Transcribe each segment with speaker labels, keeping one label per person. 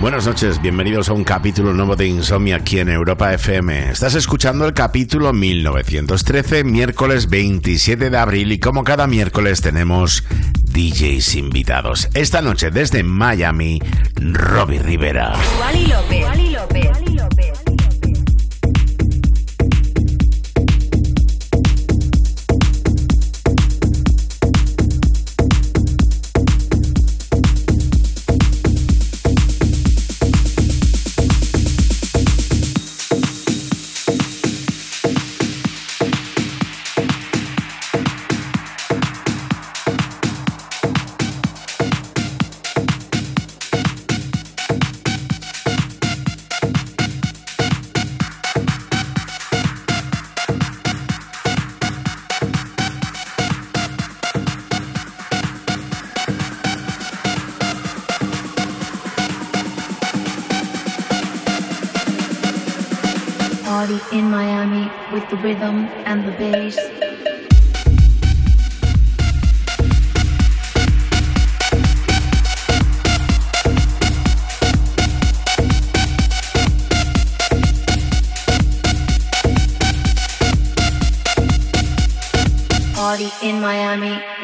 Speaker 1: Buenas noches, bienvenidos a un capítulo nuevo de Insomnia aquí en Europa FM. Estás escuchando el capítulo 1913, miércoles 27 de abril y como cada miércoles tenemos DJs invitados. Esta noche desde Miami, Robbie Rivera.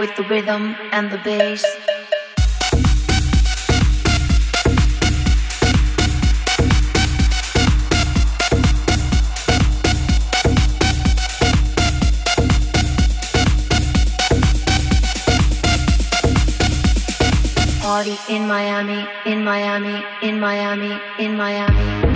Speaker 2: with the rhythm and the bass. Party in Miami, in Miami, in Miami, in Miami.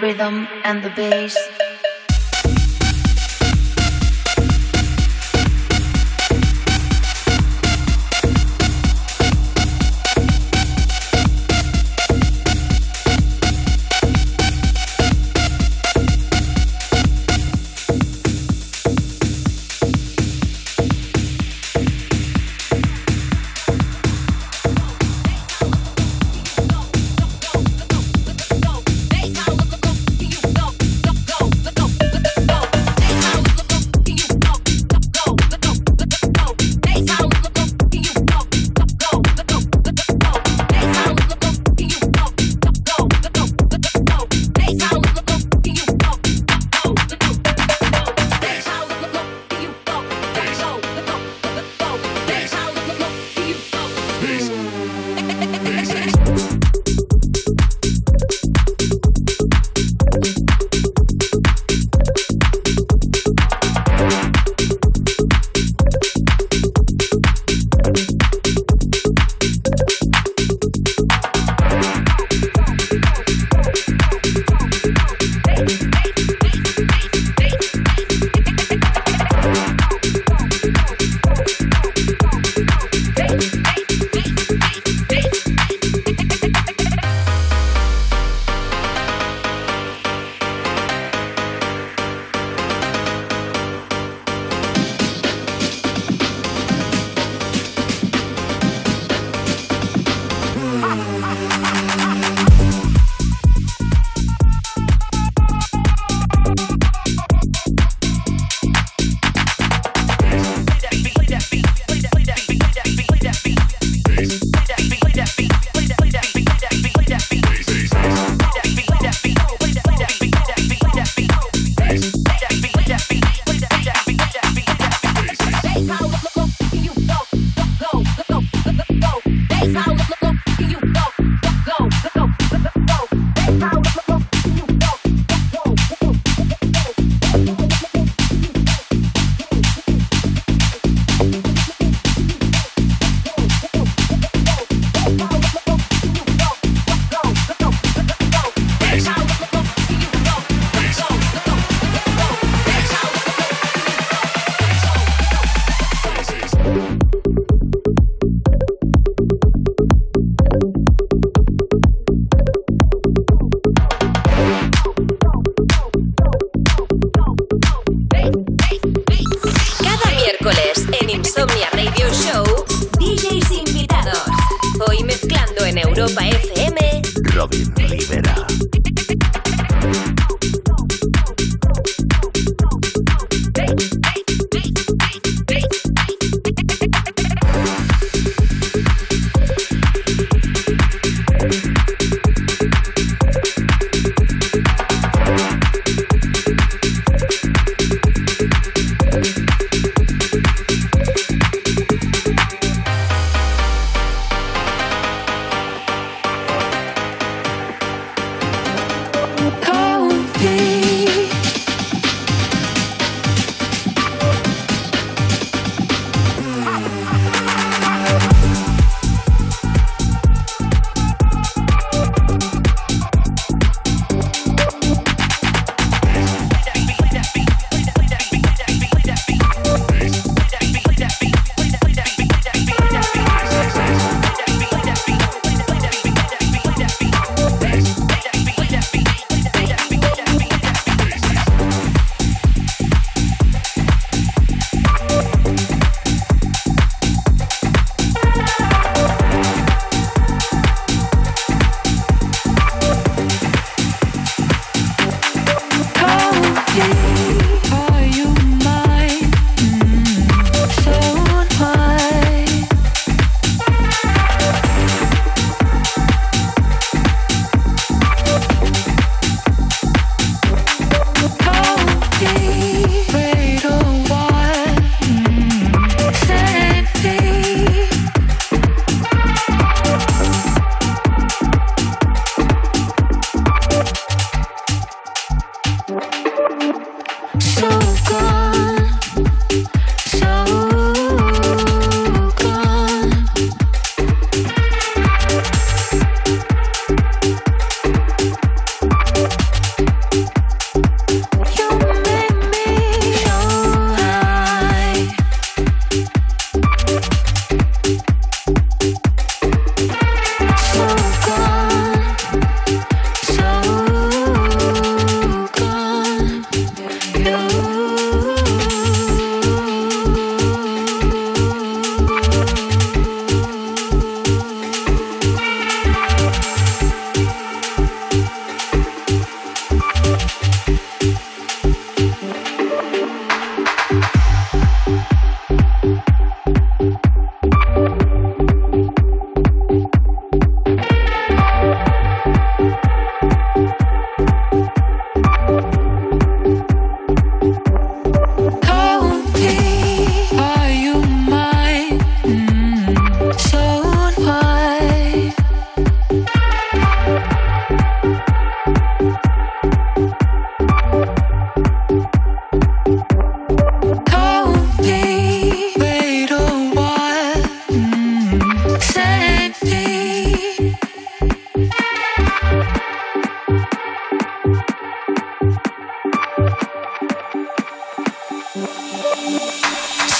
Speaker 3: Rhythm and the bass.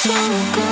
Speaker 4: so good.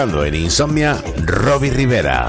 Speaker 4: En Insomnia Robbie Rivera.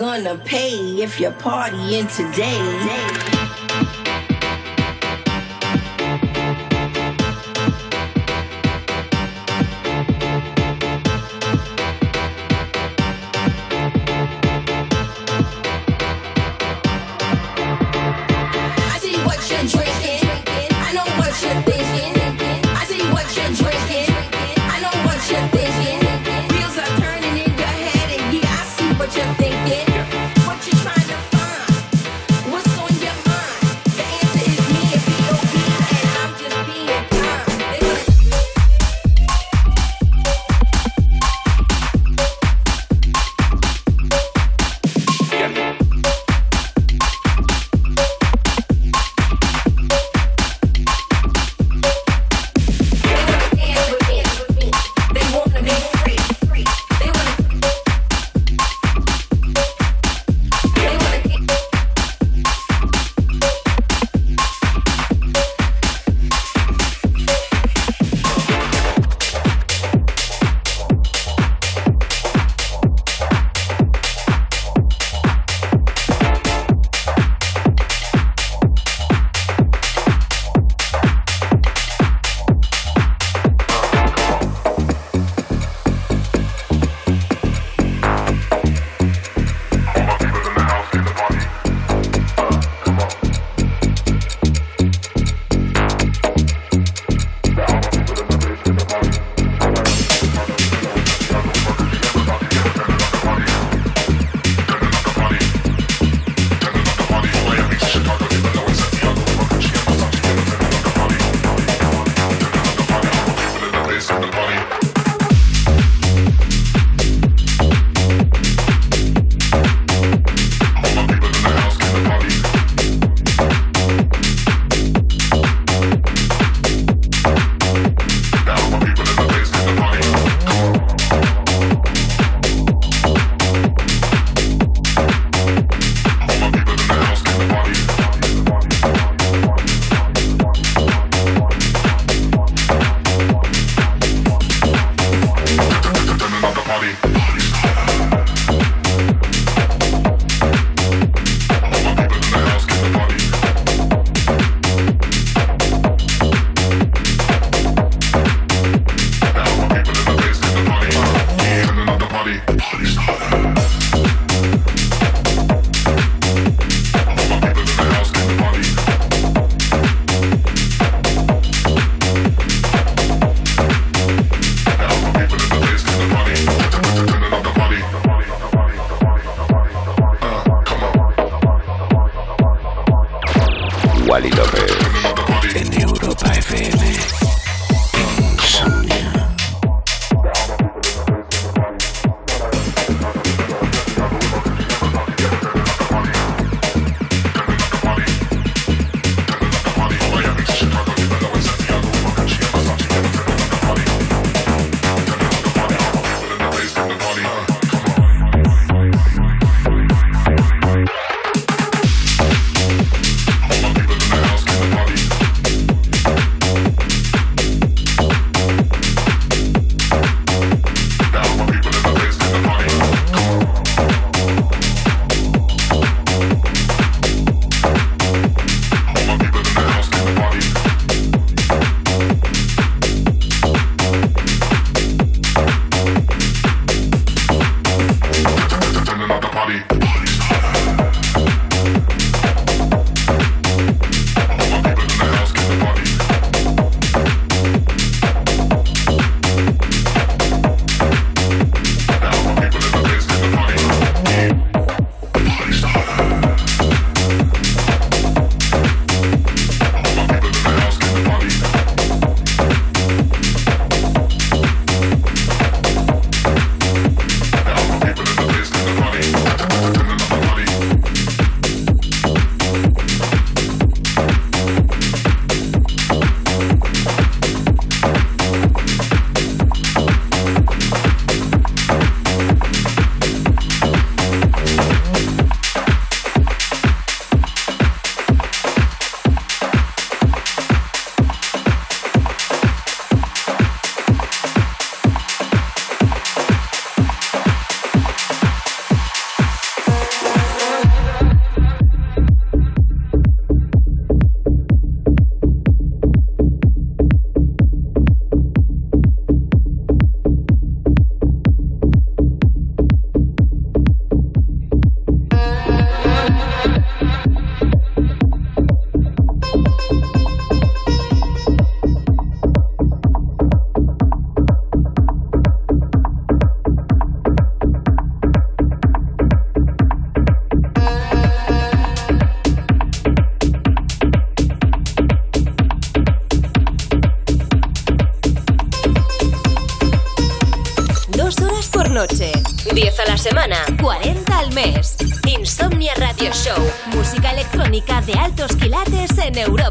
Speaker 5: Gonna pay if you're partying today.
Speaker 4: De altos quilates en Europa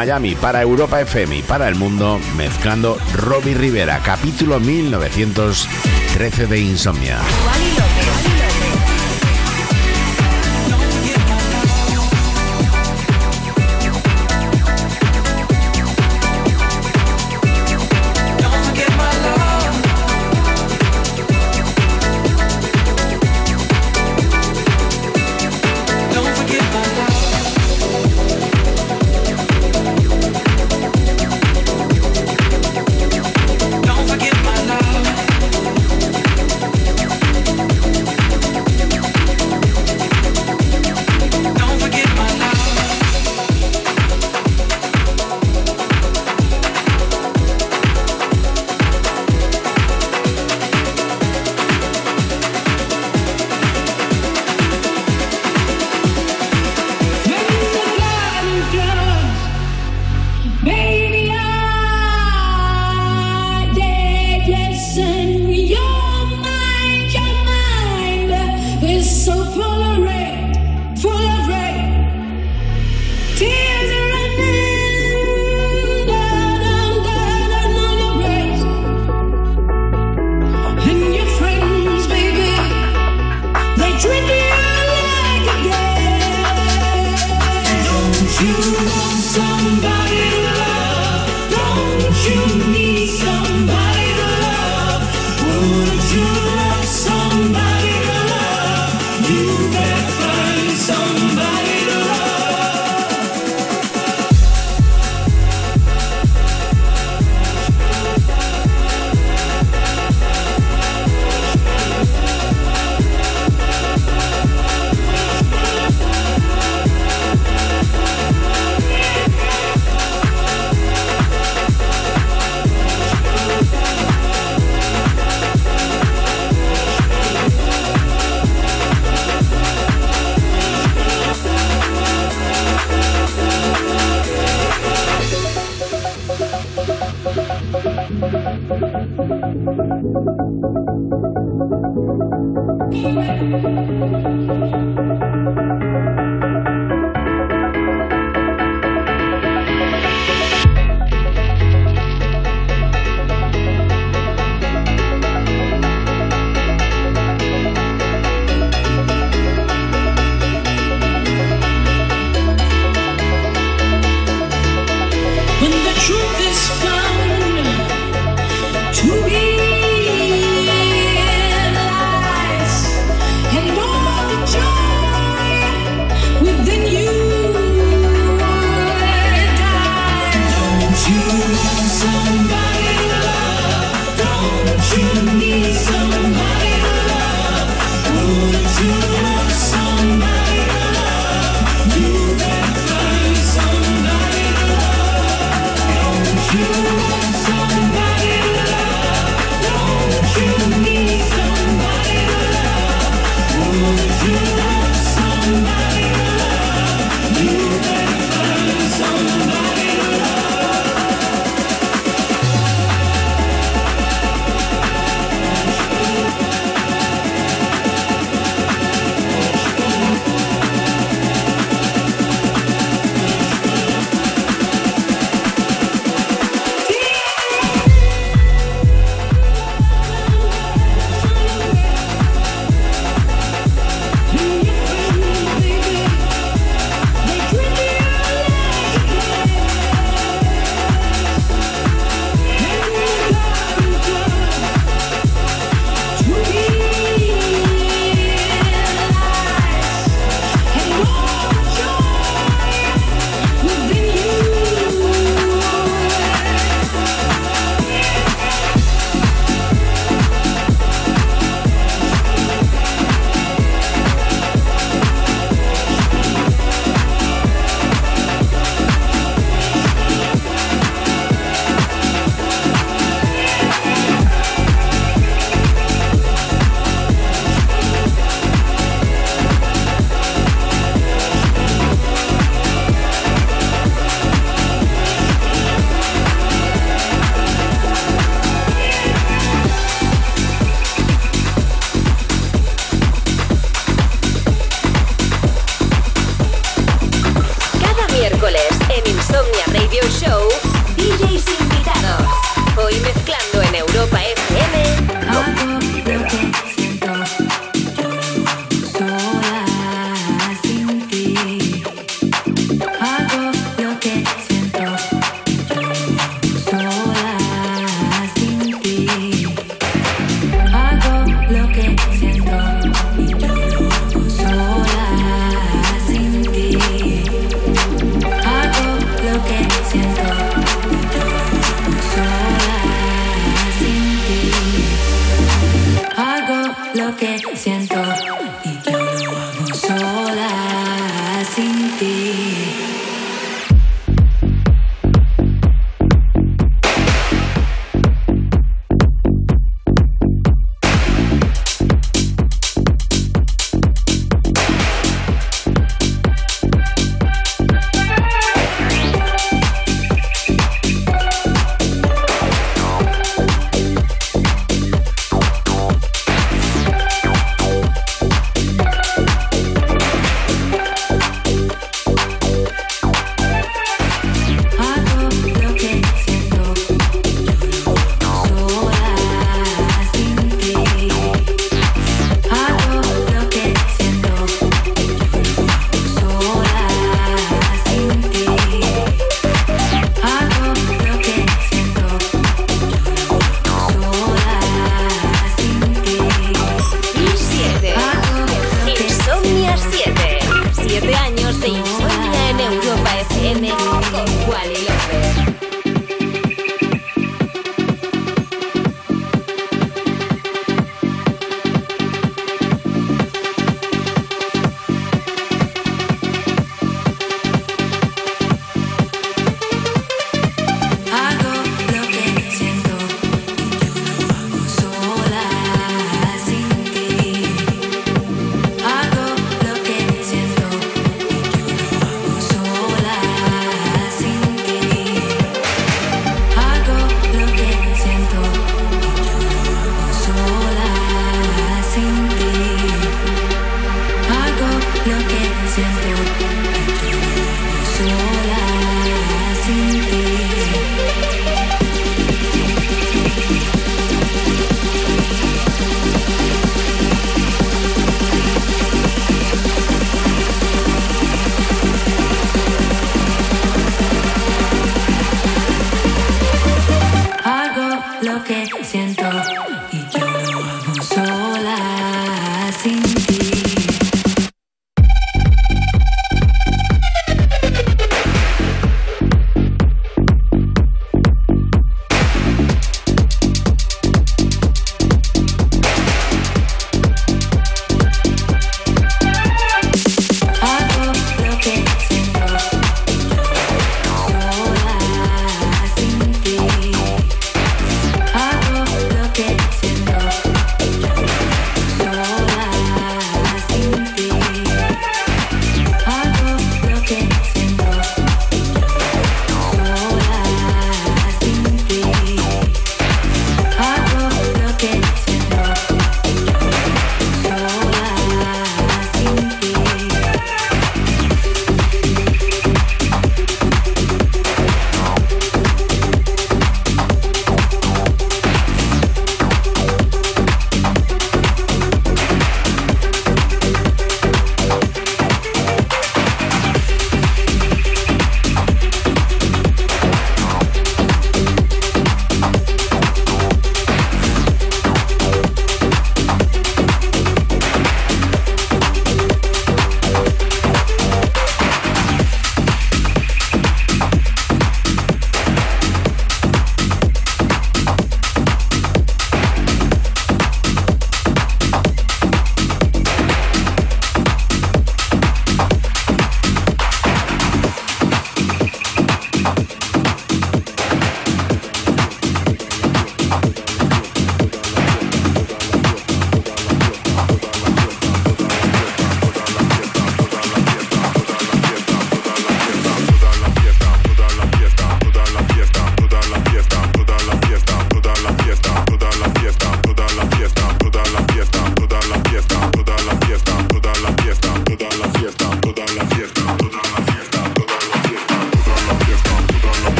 Speaker 6: Miami, para Europa FM y para el mundo, mezclando Robbie Rivera, capítulo 1913 de Insomnia.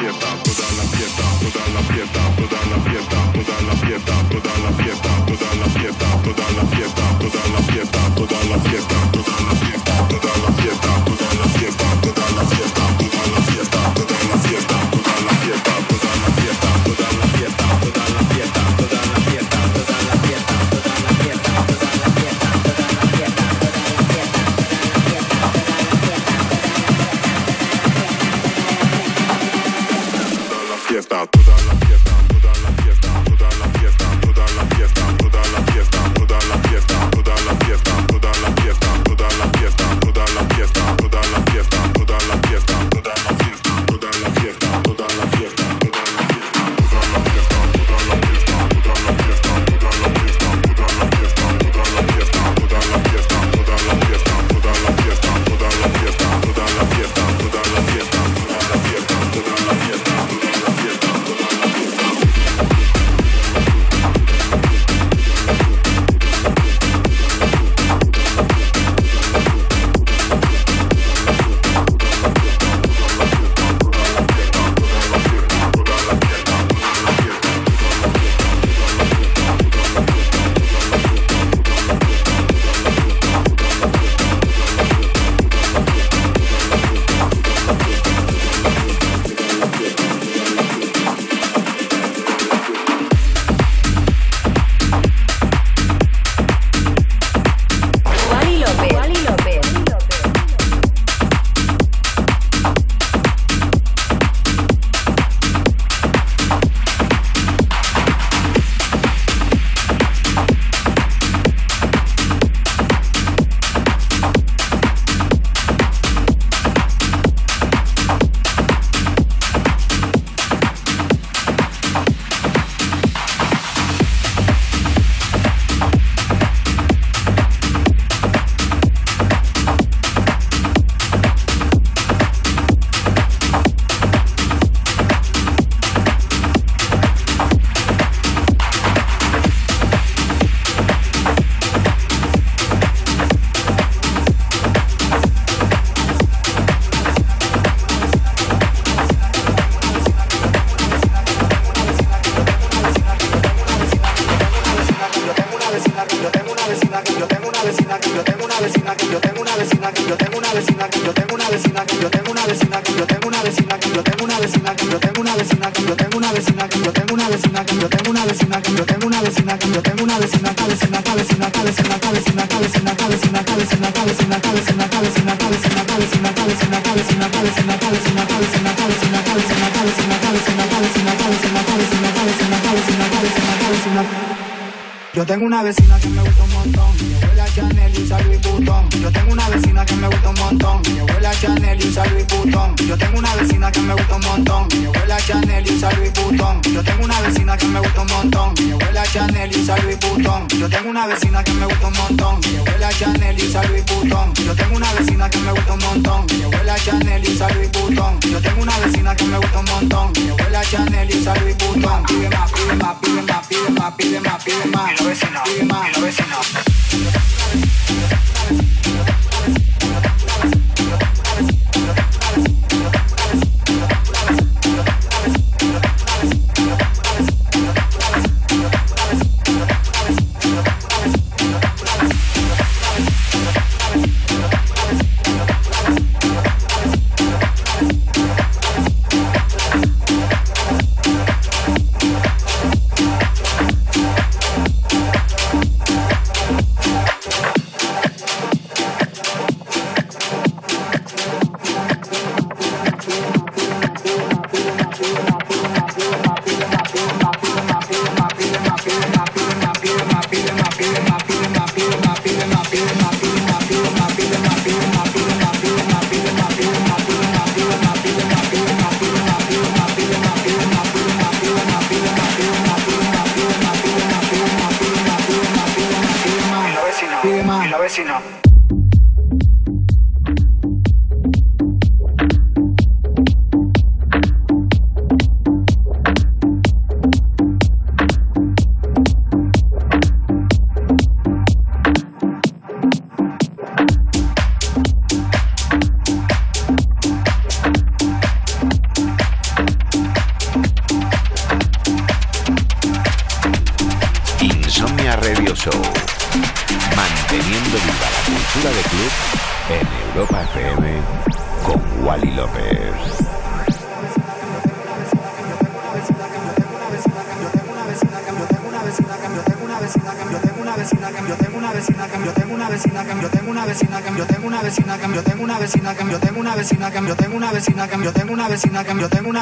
Speaker 1: fiesta, toda la fiesta, toda la fiesta.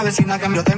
Speaker 7: vecina que me.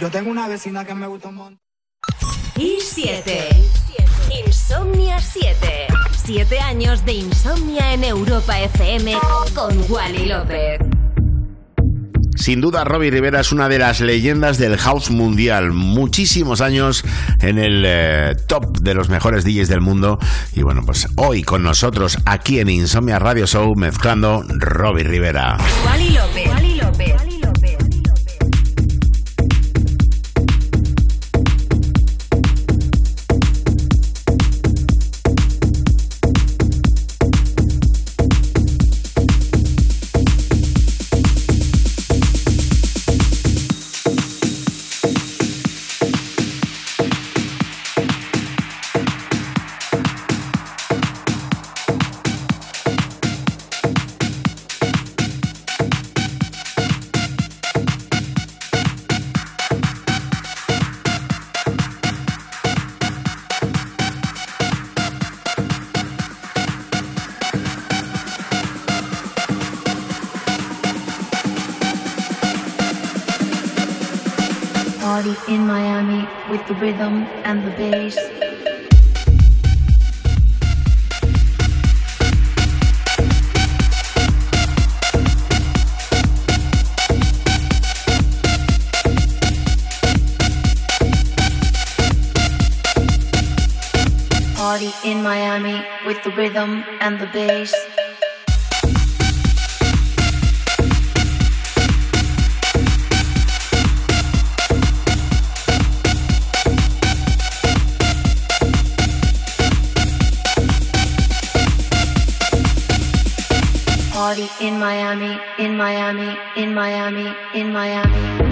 Speaker 7: Yo tengo una vecina que me gusta un montón.
Speaker 4: Y 7. Insomnia 7. 7 años de insomnia en Europa FM con Wally López.
Speaker 8: Sin duda, Robbie Rivera es una de las leyendas del house mundial. Muchísimos años en el eh, top de los mejores DJs del mundo. Y bueno, pues hoy con nosotros aquí en Insomnia Radio Show mezclando Robbie Rivera.
Speaker 4: party in Miami with the rhythm
Speaker 2: and the bass. Party in Miami
Speaker 8: with the rhythm and the bass.
Speaker 4: In Miami, in Miami, in Miami. In Miami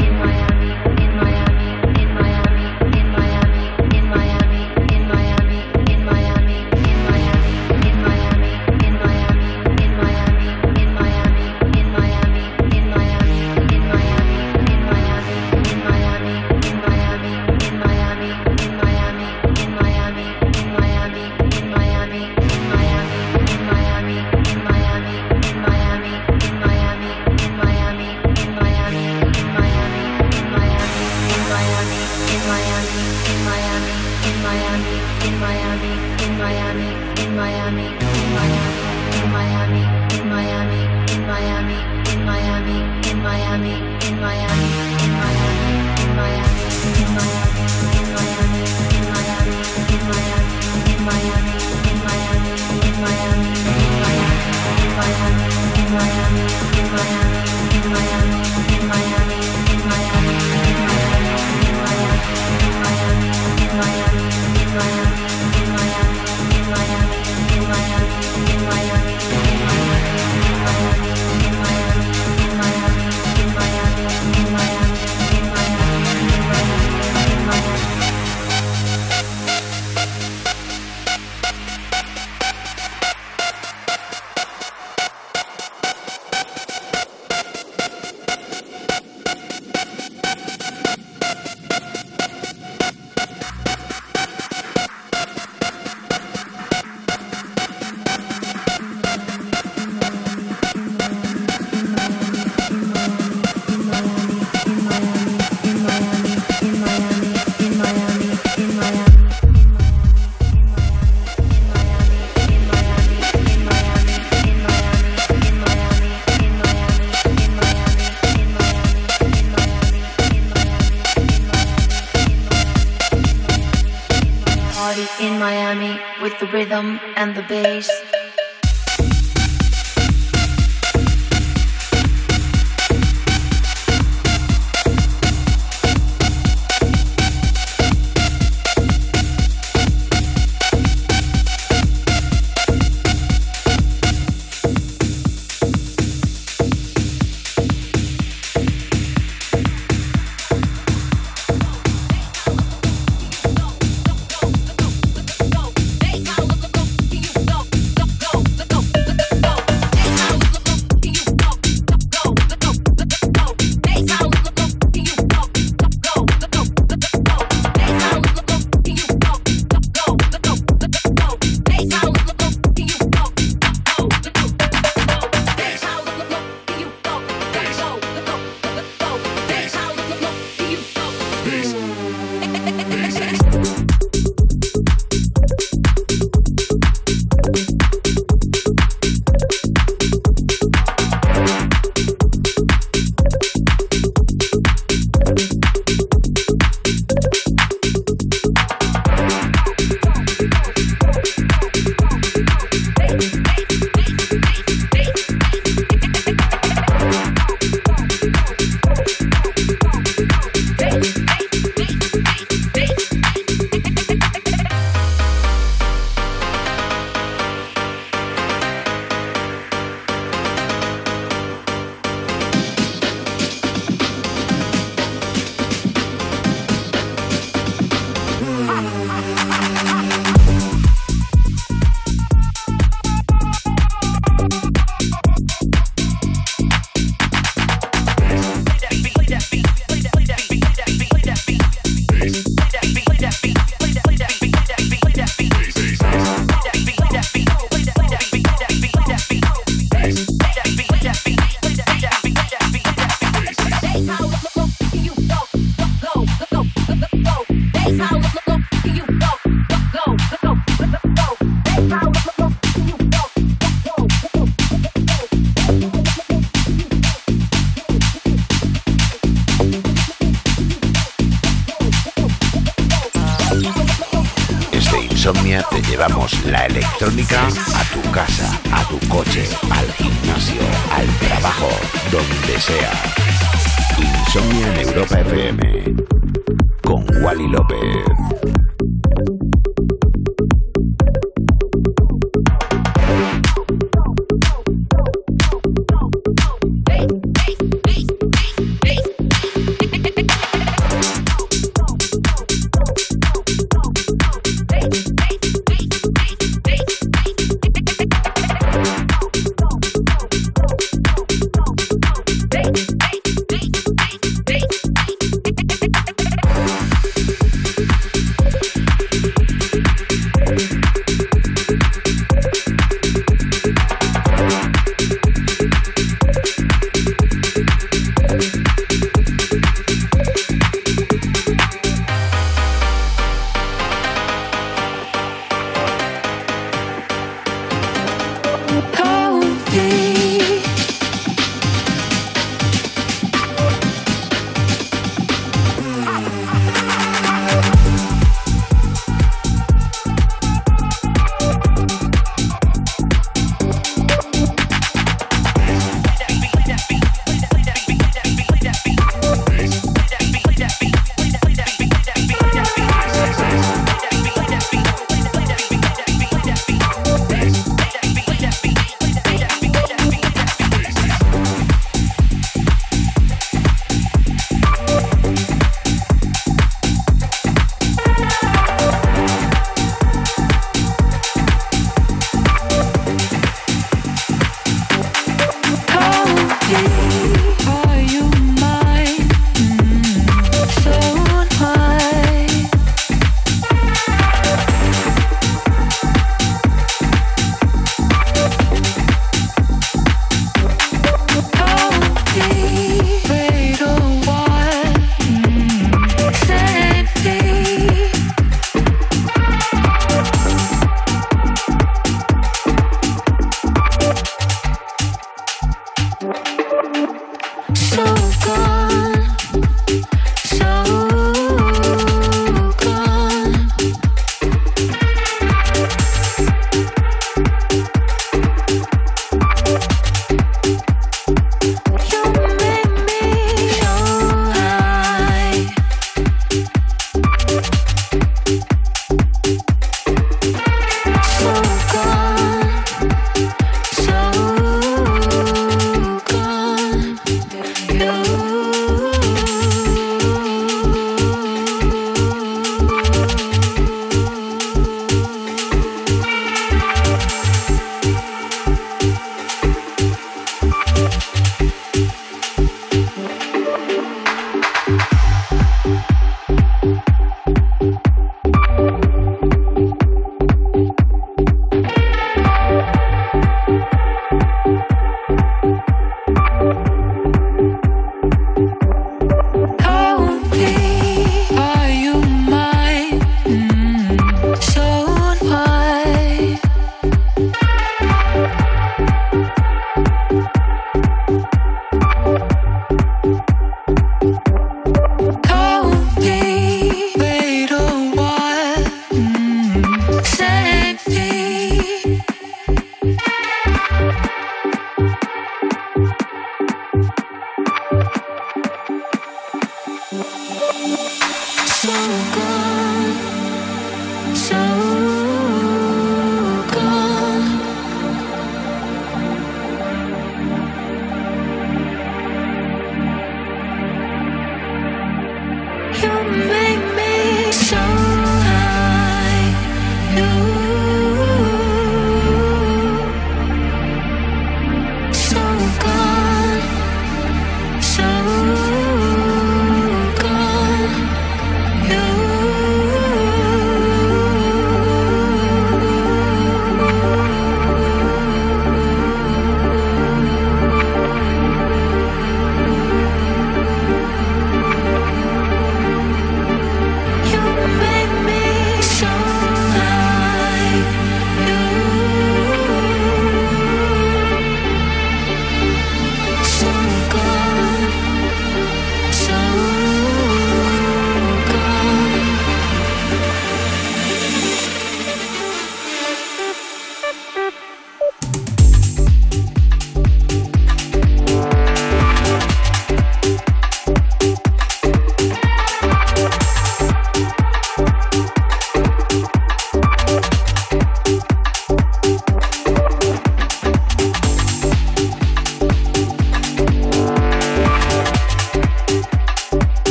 Speaker 4: bass.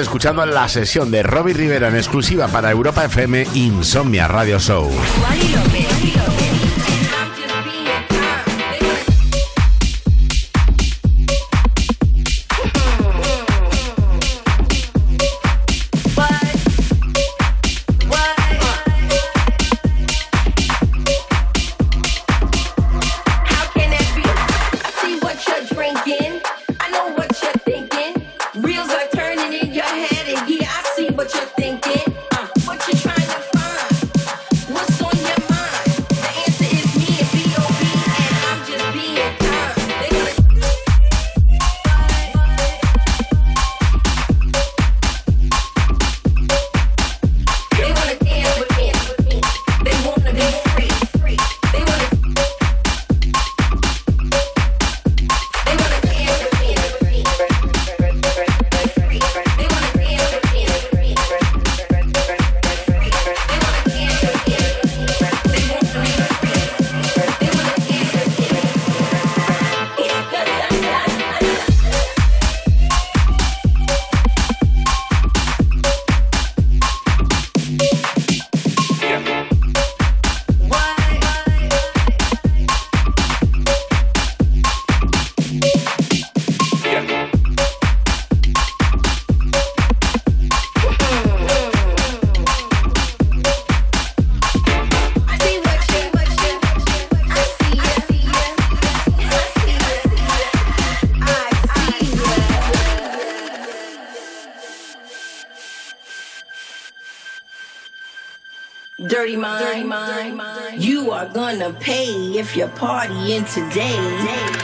Speaker 8: Escuchando la sesión de Robbie Rivera en exclusiva para Europa FM Insomnia Radio Show.
Speaker 5: in today.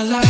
Speaker 9: la la.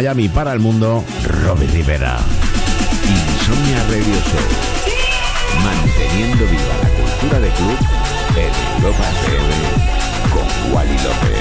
Speaker 9: Miami para el mundo, Robbie Rivera.
Speaker 6: Insomnia Radio Show. Manteniendo viva la cultura de club en Europa FM con Wally López.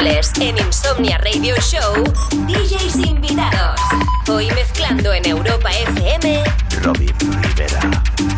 Speaker 7: en Insomnia Radio Show, DJs invitados. Hoy mezclando en Europa FM, Robin Rivera.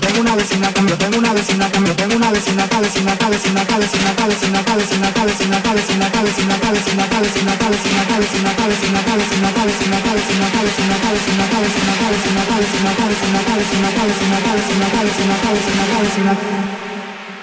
Speaker 7: vecina vecina vecina vecina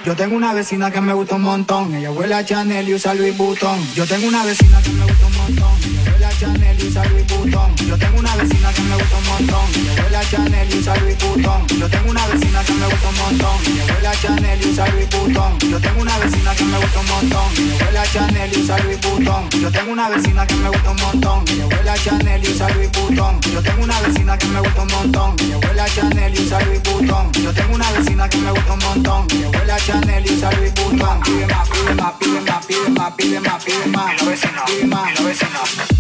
Speaker 7: yo tengo una vecina que me gusta un montón, ella huele a Chanel y usa Louis Vuitton. Yo tengo una vecina que me gusta un montón, Chanel y usa Louis Vuitton. Yo tengo una vecina que me gusta un montón, ella huele a Chanel y usa Louis Vuitton. Yo tengo una vecina que me gusta un montón, ella huele a Chanel y usa Louis Vuitton. Yo tengo una vecina que me gusta un montón, ella huele a Chanel y usa Louis Vuitton. Yo tengo una vecina que me gusta un montón, ella huele a Chanel y usa Louis Vuitton. Yo tengo una vecina que me gusta un montón, ella huele a Chanel y usa Louis Vuitton. Yo tengo una vecina que me gusta un montón, ella huele a Chanel y usa Louis Vuitton. Pide más, pide más, pide más, pide más, pide más, pide más. Lo vecino, pide más, y lo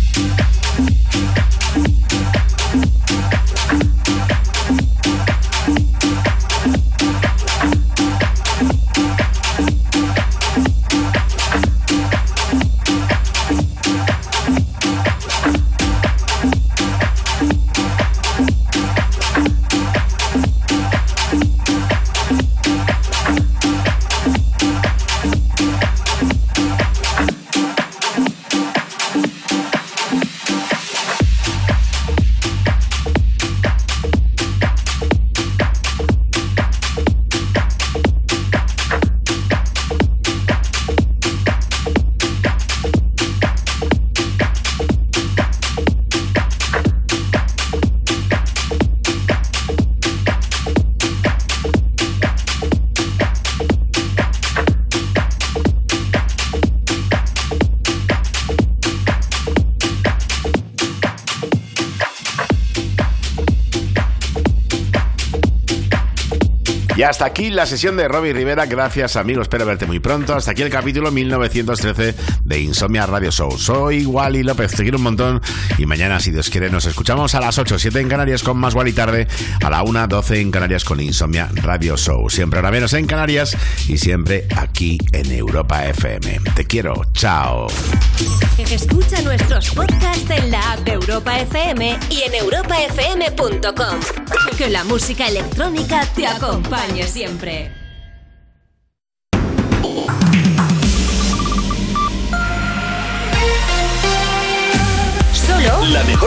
Speaker 1: hasta aquí la sesión de Robbie Rivera. Gracias, amigos. Espero verte muy pronto. Hasta aquí el capítulo 1913 de Insomnia Radio Show. Soy Wally López. Te quiero un montón. Y mañana, si Dios quiere, nos escuchamos a las 8, 7 en Canarias con más Wally tarde. A la 1, 12 en Canarias con Insomnia Radio Show. Siempre ahora menos en Canarias y siempre aquí en Europa FM. Te quiero. Chao.
Speaker 10: Escucha nuestros podcasts en la app de Europa FM y en europafm.com. Que la música electrónica te acompañe siempre.
Speaker 11: La mejor